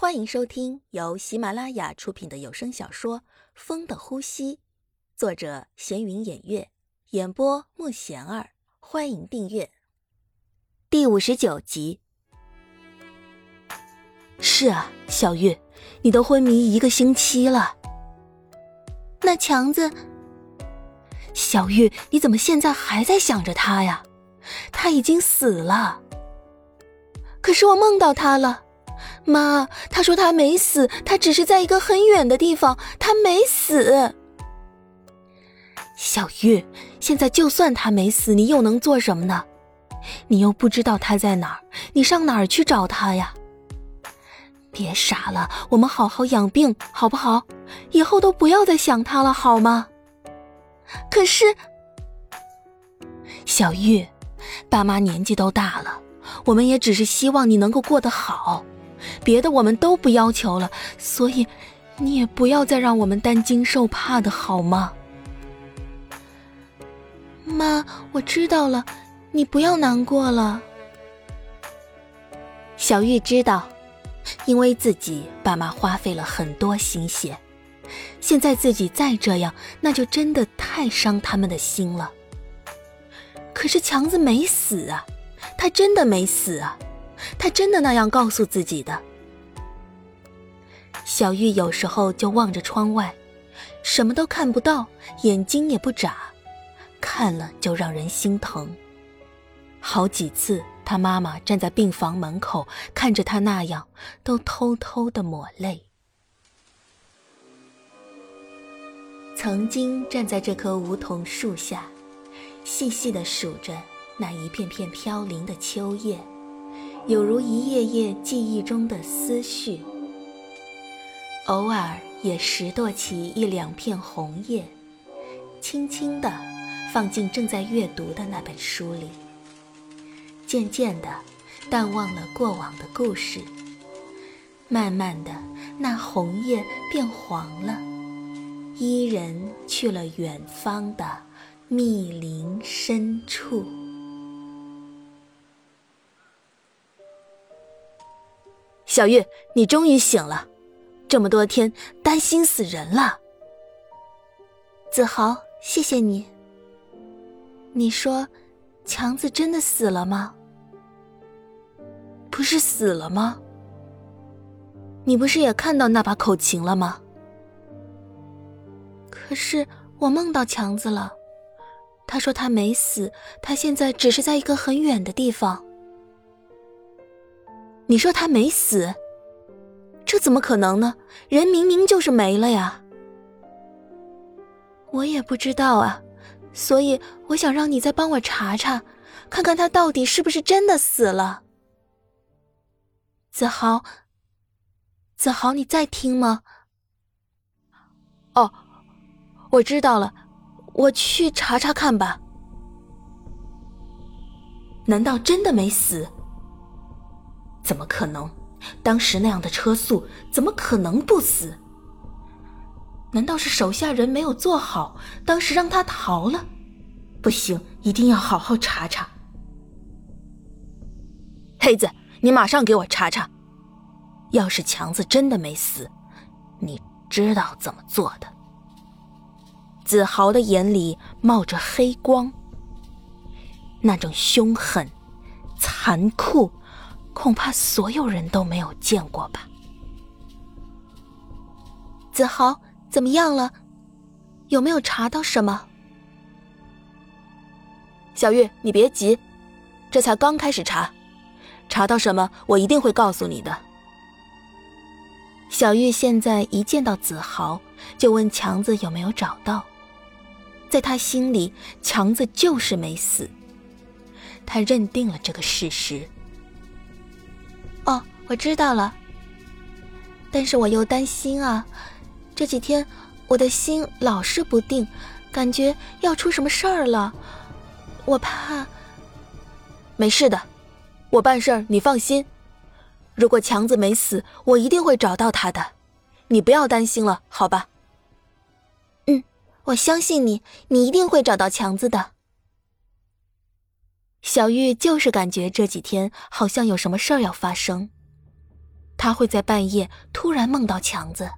欢迎收听由喜马拉雅出品的有声小说《风的呼吸》，作者闲云掩月，演播慕贤儿。欢迎订阅第五十九集。是啊，小玉，你都昏迷一个星期了。那强子，小玉，你怎么现在还在想着他呀？他已经死了。可是我梦到他了。妈，他说他没死，他只是在一个很远的地方，他没死。小玉，现在就算他没死，你又能做什么呢？你又不知道他在哪儿，你上哪儿去找他呀？别傻了，我们好好养病，好不好？以后都不要再想他了，好吗？可是，小玉，爸妈年纪都大了，我们也只是希望你能够过得好。别的我们都不要求了，所以你也不要再让我们担惊受怕的好吗？妈，我知道了，你不要难过了。小玉知道，因为自己爸妈花费了很多心血，现在自己再这样，那就真的太伤他们的心了。可是强子没死啊，他真的没死啊。他真的那样告诉自己的。小玉有时候就望着窗外，什么都看不到，眼睛也不眨，看了就让人心疼。好几次，他妈妈站在病房门口看着他那样，都偷偷的抹泪。曾经站在这棵梧桐树下，细细的数着那一片片飘零的秋叶。有如一页页记忆中的思绪，偶尔也拾掇起一两片红叶，轻轻地放进正在阅读的那本书里。渐渐的，淡忘了过往的故事。慢慢的，那红叶变黄了，伊人去了远方的密林深处。小玉，你终于醒了，这么多天担心死人了。子豪，谢谢你。你说，强子真的死了吗？不是死了吗？你不是也看到那把口琴了吗？可是我梦到强子了，他说他没死，他现在只是在一个很远的地方。你说他没死，这怎么可能呢？人明明就是没了呀！我也不知道啊，所以我想让你再帮我查查，看看他到底是不是真的死了。子豪，子豪，你在听吗？哦，我知道了，我去查查看吧。难道真的没死？怎么可能？当时那样的车速，怎么可能不死？难道是手下人没有做好，当时让他逃了？不行，一定要好好查查。黑子，你马上给我查查。要是强子真的没死，你知道怎么做的？子豪的眼里冒着黑光，那种凶狠、残酷。恐怕所有人都没有见过吧。子豪，怎么样了？有没有查到什么？小玉，你别急，这才刚开始查，查到什么我一定会告诉你的。小玉现在一见到子豪，就问强子有没有找到。在他心里，强子就是没死，他认定了这个事实。我知道了。但是我又担心啊，这几天我的心老是不定，感觉要出什么事儿了。我怕。没事的，我办事儿你放心。如果强子没死，我一定会找到他的。你不要担心了，好吧？嗯，我相信你，你一定会找到强子的。小玉就是感觉这几天好像有什么事儿要发生。他会在半夜突然梦到强子，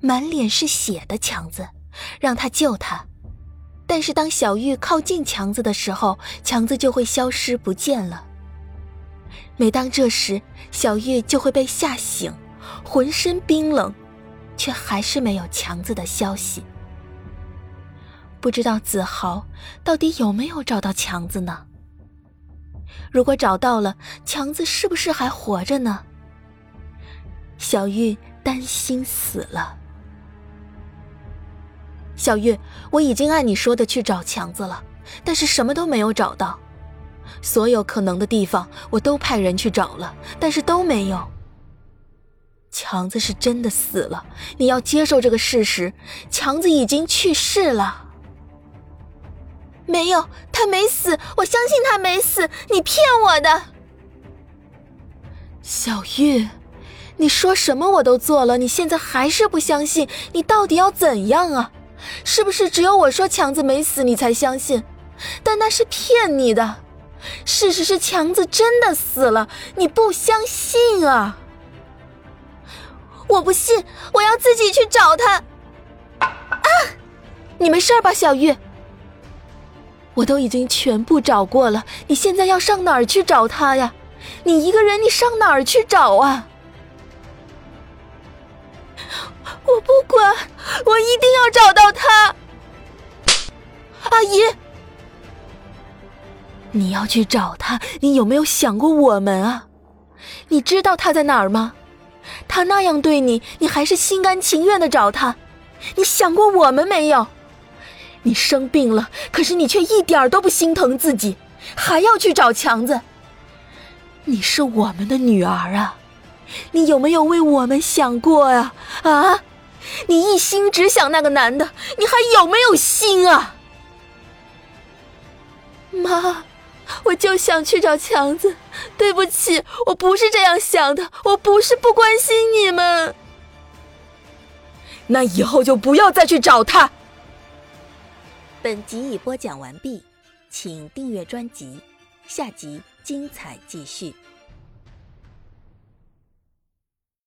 满脸是血的强子，让他救他。但是当小玉靠近强子的时候，强子就会消失不见了。每当这时，小玉就会被吓醒，浑身冰冷，却还是没有强子的消息。不知道子豪到底有没有找到强子呢？如果找到了，强子是不是还活着呢？小玉担心死了。小玉，我已经按你说的去找强子了，但是什么都没有找到。所有可能的地方我都派人去找了，但是都没有。强子是真的死了，你要接受这个事实。强子已经去世了。没有，他没死，我相信他没死。你骗我的，小玉，你说什么我都做了，你现在还是不相信？你到底要怎样啊？是不是只有我说强子没死，你才相信？但那是骗你的。事实是强子真的死了，你不相信啊？我不信，我要自己去找他。啊！你没事吧，小玉？我都已经全部找过了，你现在要上哪儿去找他呀？你一个人，你上哪儿去找啊？我不管，我一定要找到他。阿姨，你要去找他，你有没有想过我们啊？你知道他在哪儿吗？他那样对你，你还是心甘情愿的找他？你想过我们没有？你生病了，可是你却一点都不心疼自己，还要去找强子。你是我们的女儿啊，你有没有为我们想过呀？啊，你一心只想那个男的，你还有没有心啊？妈，我就想去找强子，对不起，我不是这样想的，我不是不关心你们。那以后就不要再去找他。本集已播讲完毕，请订阅专辑，下集精彩继续。